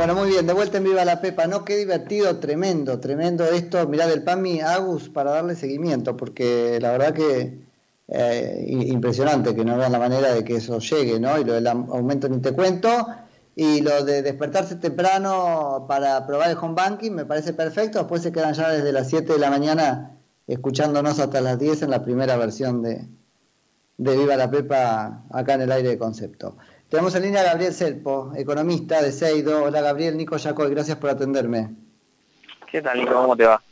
Bueno, muy bien, de vuelta en Viva la Pepa, ¿no? Qué divertido, tremendo, tremendo esto. Mirá, del PAMI Agus para darle seguimiento, porque la verdad que eh, impresionante que no vean la manera de que eso llegue, ¿no? Y lo del aumento ni te cuento. Y lo de despertarse temprano para probar el home banking me parece perfecto. Después se quedan ya desde las 7 de la mañana escuchándonos hasta las 10 en la primera versión de, de Viva la Pepa acá en el aire de concepto. Tenemos en línea a Gabriel Selpo, economista de Seido. Hola Gabriel, Nico Yacoy, gracias por atenderme. ¿Qué tal Nico? ¿Cómo te va?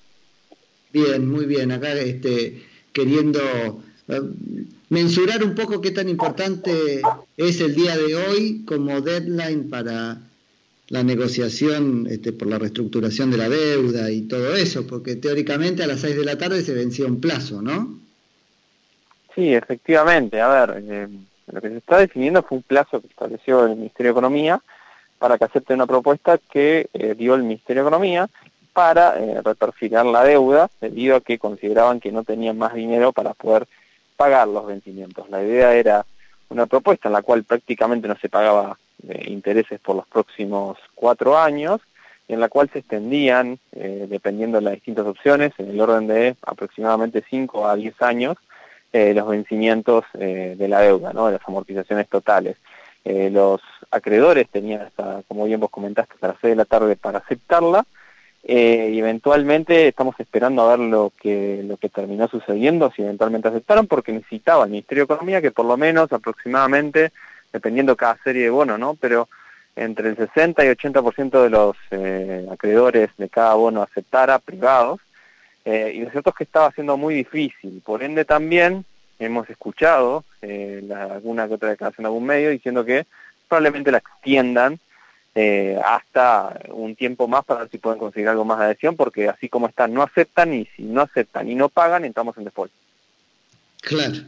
Bien, muy bien. Acá este, queriendo eh, mensurar un poco qué tan importante es el día de hoy como deadline para la negociación este, por la reestructuración de la deuda y todo eso, porque teóricamente a las 6 de la tarde se vencía un plazo, ¿no? Sí, efectivamente. A ver, eh, lo que se está definiendo fue un plazo que estableció el Ministerio de Economía para que acepte una propuesta que eh, dio el Ministerio de Economía para eh, reperfilar la deuda debido a que consideraban que no tenían más dinero para poder pagar los vencimientos. La idea era una propuesta en la cual prácticamente no se pagaba eh, intereses por los próximos cuatro años y en la cual se extendían, dependiendo de las distintas opciones, en el orden de aproximadamente cinco a diez años, eh, los vencimientos eh, de la deuda, ¿no? de las amortizaciones totales. Eh, los acreedores tenían hasta, como bien vos comentaste, hasta las 6 de la tarde para aceptarla, y eventualmente estamos esperando a ver lo que, lo que terminó sucediendo, si eventualmente aceptaron, porque necesitaba el Ministerio de Economía que por lo menos aproximadamente, dependiendo cada serie de bono, ¿no? pero entre el 60 y 80% de los acreedores de cada bono aceptara, privados, eh, y lo cierto que estaba siendo muy difícil. Por ende también hemos escuchado eh, alguna que otra declaración de algún medio diciendo que probablemente la extiendan eh, hasta un tiempo más para ver si pueden conseguir algo más de adhesión, porque así como están, no aceptan y si no aceptan y no pagan, entramos en default. Claro.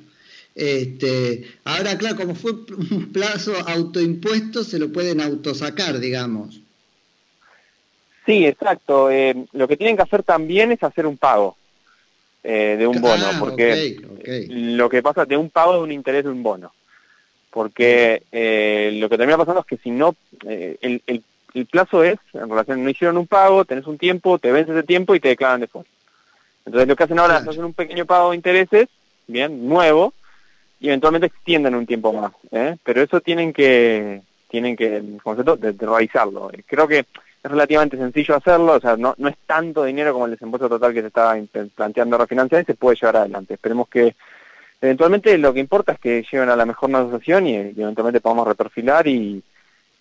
Este, ahora, claro, como fue un plazo autoimpuesto, se lo pueden autosacar, digamos. Sí, exacto. Eh, lo que tienen que hacer también es hacer un pago eh, de un bono, porque lo que pasa de un pago de un interés de un bono. Porque eh, lo que termina pasando es que si no, el, el, plazo es, en relación, no hicieron un pago, tenés un tiempo, te vence ese tiempo y te declaran default. Entonces lo que hacen ahora es hacer un pequeño pago de intereses, bien, nuevo, y eventualmente extienden un tiempo más. Pero eso tienen que, tienen que, el concepto de realizarlo. Creo que es relativamente sencillo hacerlo, o sea, no, no es tanto dinero como el desembolso total que se estaba planteando refinanciar y se puede llevar adelante. Esperemos que eventualmente lo que importa es que lleguen a la mejor negociación y, eventualmente podamos reperfilar y,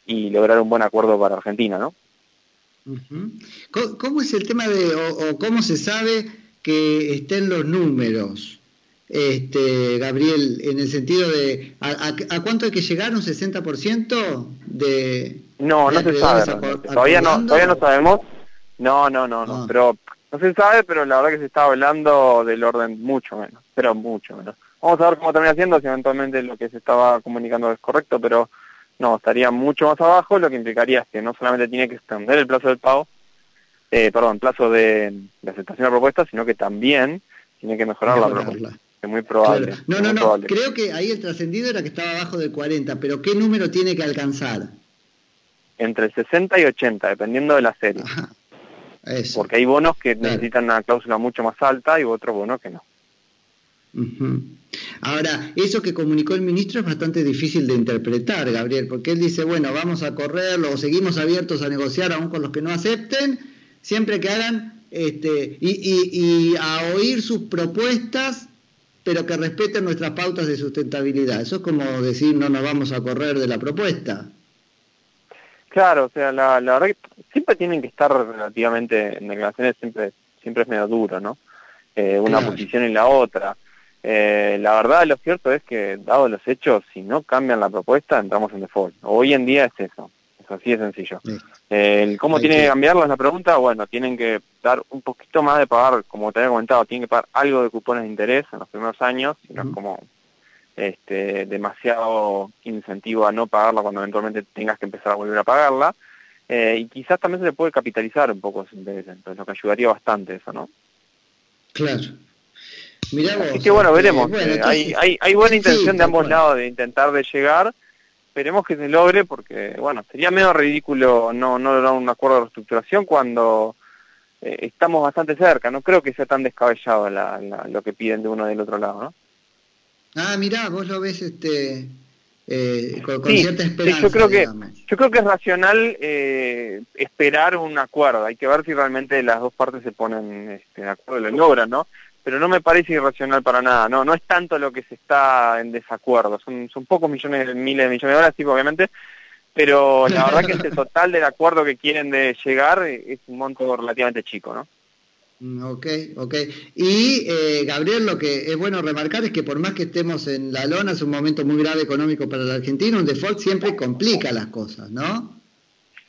y, lograr un buen acuerdo para Argentina, ¿no? ¿Cómo, es el tema de, o, cómo se sabe que estén los números? este, Gabriel, en el sentido de, ¿a, a, cuánto hay que llegar? ¿Un 60% de, no, no se sabe. Todavía no, todavía no sabemos. No, no, no, no. Ah. Pero no se sabe, pero la verdad que se está hablando del orden mucho menos, pero mucho menos. Vamos a ver cómo termina siendo, si eventualmente lo que se estaba comunicando es correcto, pero no, estaría mucho más abajo, lo que implicaría es que no solamente tiene que extender el plazo del pago, eh, perdón, plazo de, aceptación de la propuesta, sino que también tiene que mejorar la propuesta. Es muy probable. No, no, no, creo que ahí el trascendido era que estaba abajo de 40, pero ¿qué número tiene que alcanzar? Entre 60 y 80, dependiendo de la serie. Porque hay bonos que necesitan una cláusula mucho más alta y otros bonos que no. Ahora, eso que comunicó el ministro es bastante difícil de interpretar, Gabriel, porque él dice, bueno, vamos a correrlo o seguimos abiertos a negociar aún con los que no acepten, siempre que hagan, este, y, y a oír sus propuestas, pero que respeten nuestras pautas de sustentabilidad. Eso es como decir, no nos vamos a correr de la propuesta. Claro, o sea, la, la verdad que siempre tienen que estar relativamente, en declaraciones siempre, siempre es medio duro, ¿no? Eh, una posición y la otra. Eh, la verdad, lo cierto es que, dado los hechos, si no cambian la propuesta, entramos en default. Hoy en día es eso, es así de sencillo. Eh, ¿Cómo tienen que... cambiarlo es la pregunta? Bueno, tienen que dar un poquito más de pagar, como te había comentado, tienen que pagar algo de cupones de interés en los primeros años, no es como este, demasiado incentivo a no pagarla cuando eventualmente tengas que empezar a volver a pagarla. Eh, y quizás también se le puede capitalizar un poco ese interés, entonces lo que ayudaría bastante eso, ¿no? Claro. Mirá Así que bueno, veremos. Eh, hay, hay, hay, buena intención de ambos lados de intentar de llegar, esperemos que se logre porque, bueno, sería medio ridículo no, no lograr un acuerdo de reestructuración cuando eh, estamos bastante cerca. No creo que sea tan descabellado lo que piden de uno del otro lado, ¿no? Ah, mirá, vos lo ves este, eh, con, cierta esperanza. yo, creo que, yo creo que es racional eh, esperar un acuerdo. Hay que ver si realmente las dos partes se ponen este, de acuerdo y lo logran, ¿no? Pero no me parece irracional para nada. No, no es tanto lo que se está en desacuerdo. Son, son pocos millones, miles de millones de dólares, sí, obviamente. Pero la verdad que el total del acuerdo que quieren de llegar es un monto relativamente chico, ¿no? Ok, ok. Y eh, Gabriel, lo que es bueno remarcar es que por más que estemos en la lona, es un momento muy grave económico para la Argentina, un default siempre complica las cosas, ¿no?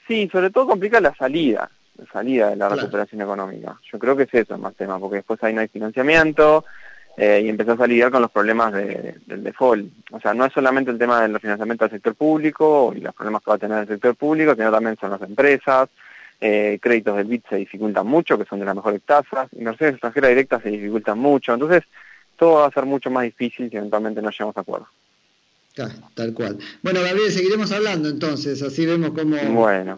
Sí, sobre todo complica la salida, la salida de la recuperación económica. Yo creo que es eso más tema, porque después ahí no hay financiamiento eh, y empezás a lidiar con los problemas del default. O sea, no es solamente el tema del financiamiento del sector público y los problemas que va a tener el sector público, sino también son las empresas, eh, créditos del BIT se dificultan mucho, que son de las mejores tasas, inversiones extranjeras directas se dificultan mucho, entonces todo va a ser mucho más difícil si eventualmente no llegamos a acuerdo. tal cual. Bueno, Gabriel, seguiremos hablando entonces, así vemos cómo,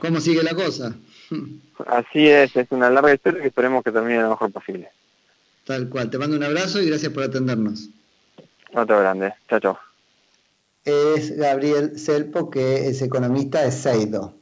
cómo sigue la cosa. Así es, es una larga historia que esperemos que termine lo mejor posible. Tal cual, te mando un abrazo y gracias por atendernos. Otro grande, chao, chao. Es Gabriel Selpo, que es economista de Seido.